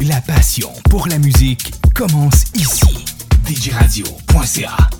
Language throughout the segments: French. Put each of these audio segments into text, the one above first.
La passion pour la musique commence ici. djradio.ca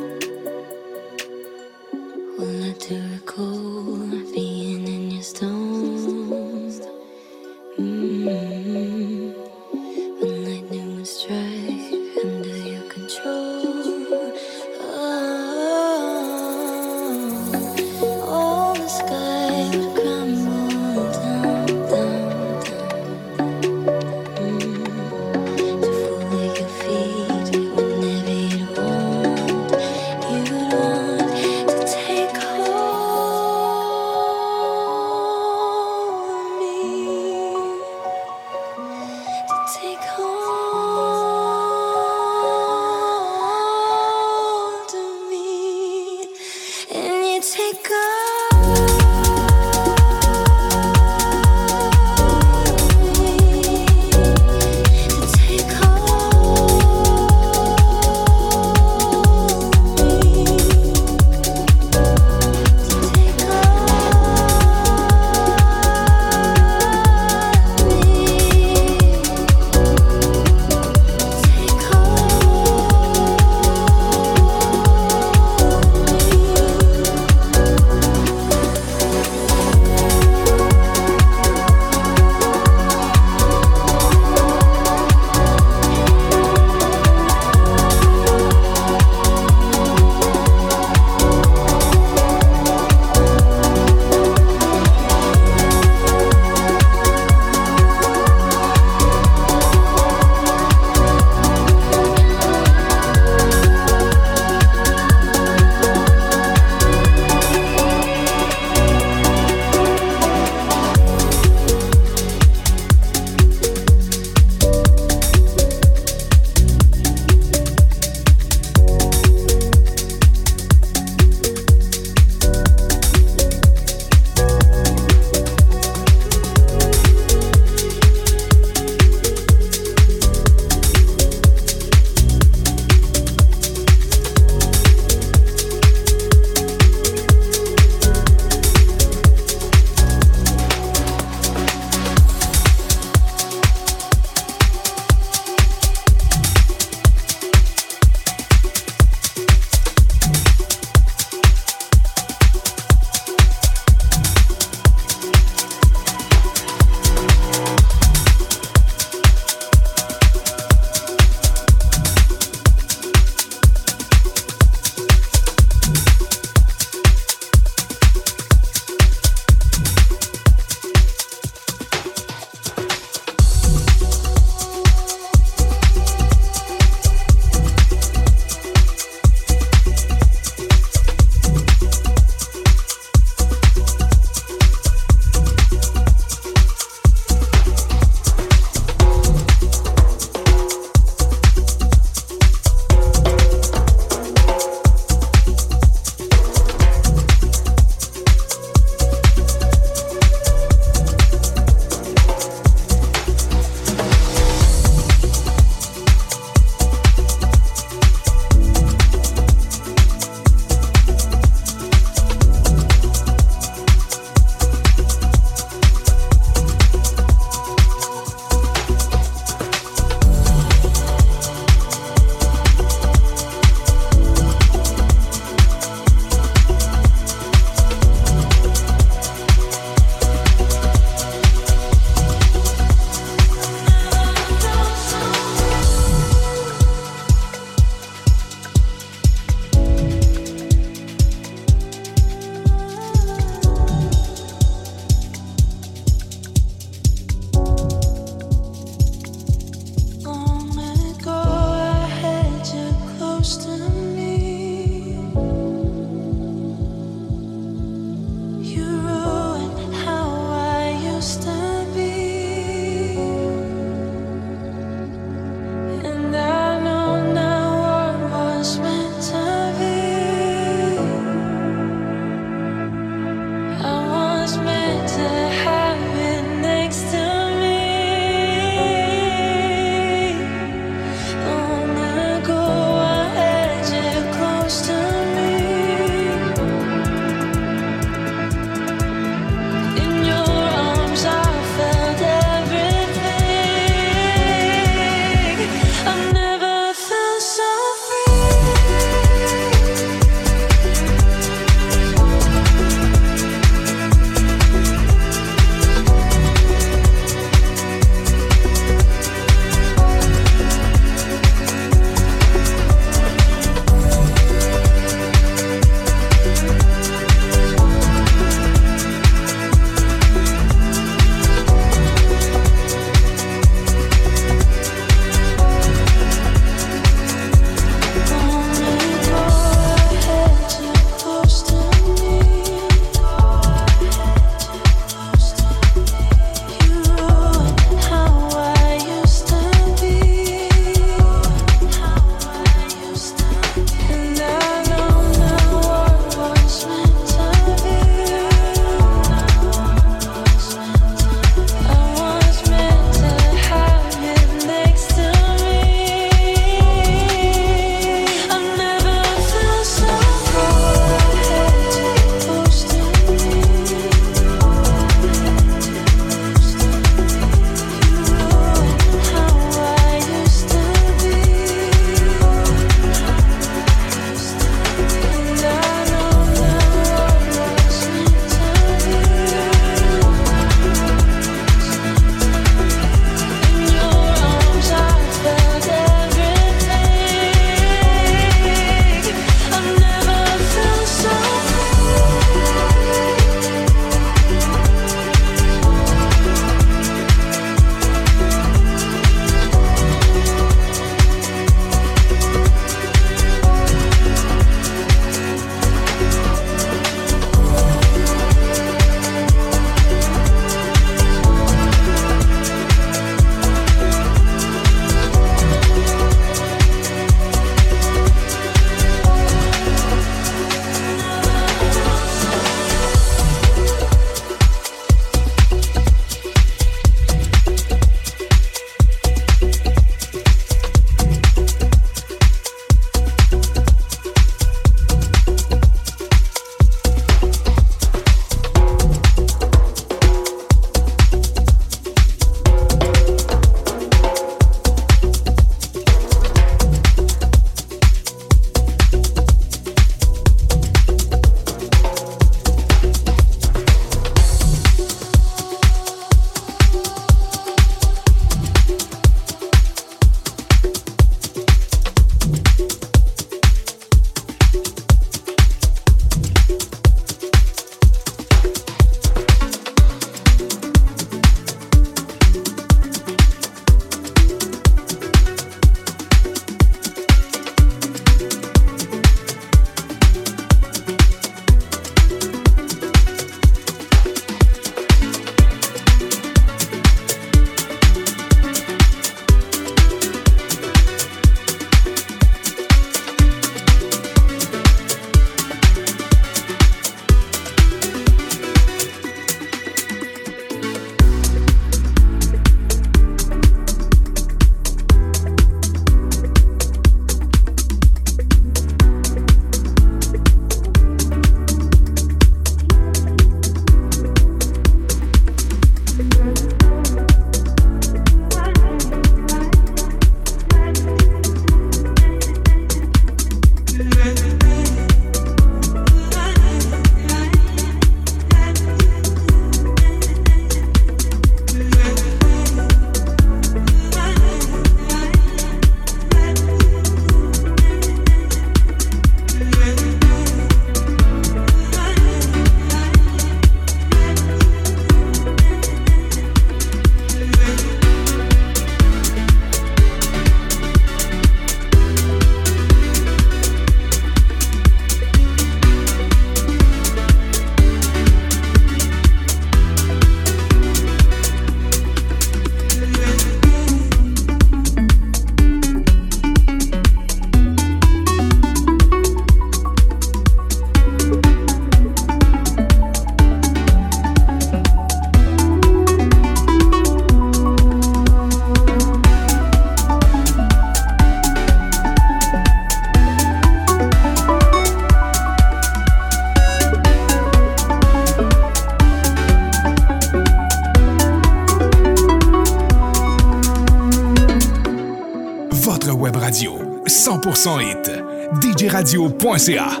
djradio.ca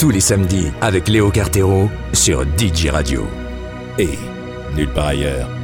tous les samedis avec Léo Cartero sur DJ Radio. Et nulle part ailleurs.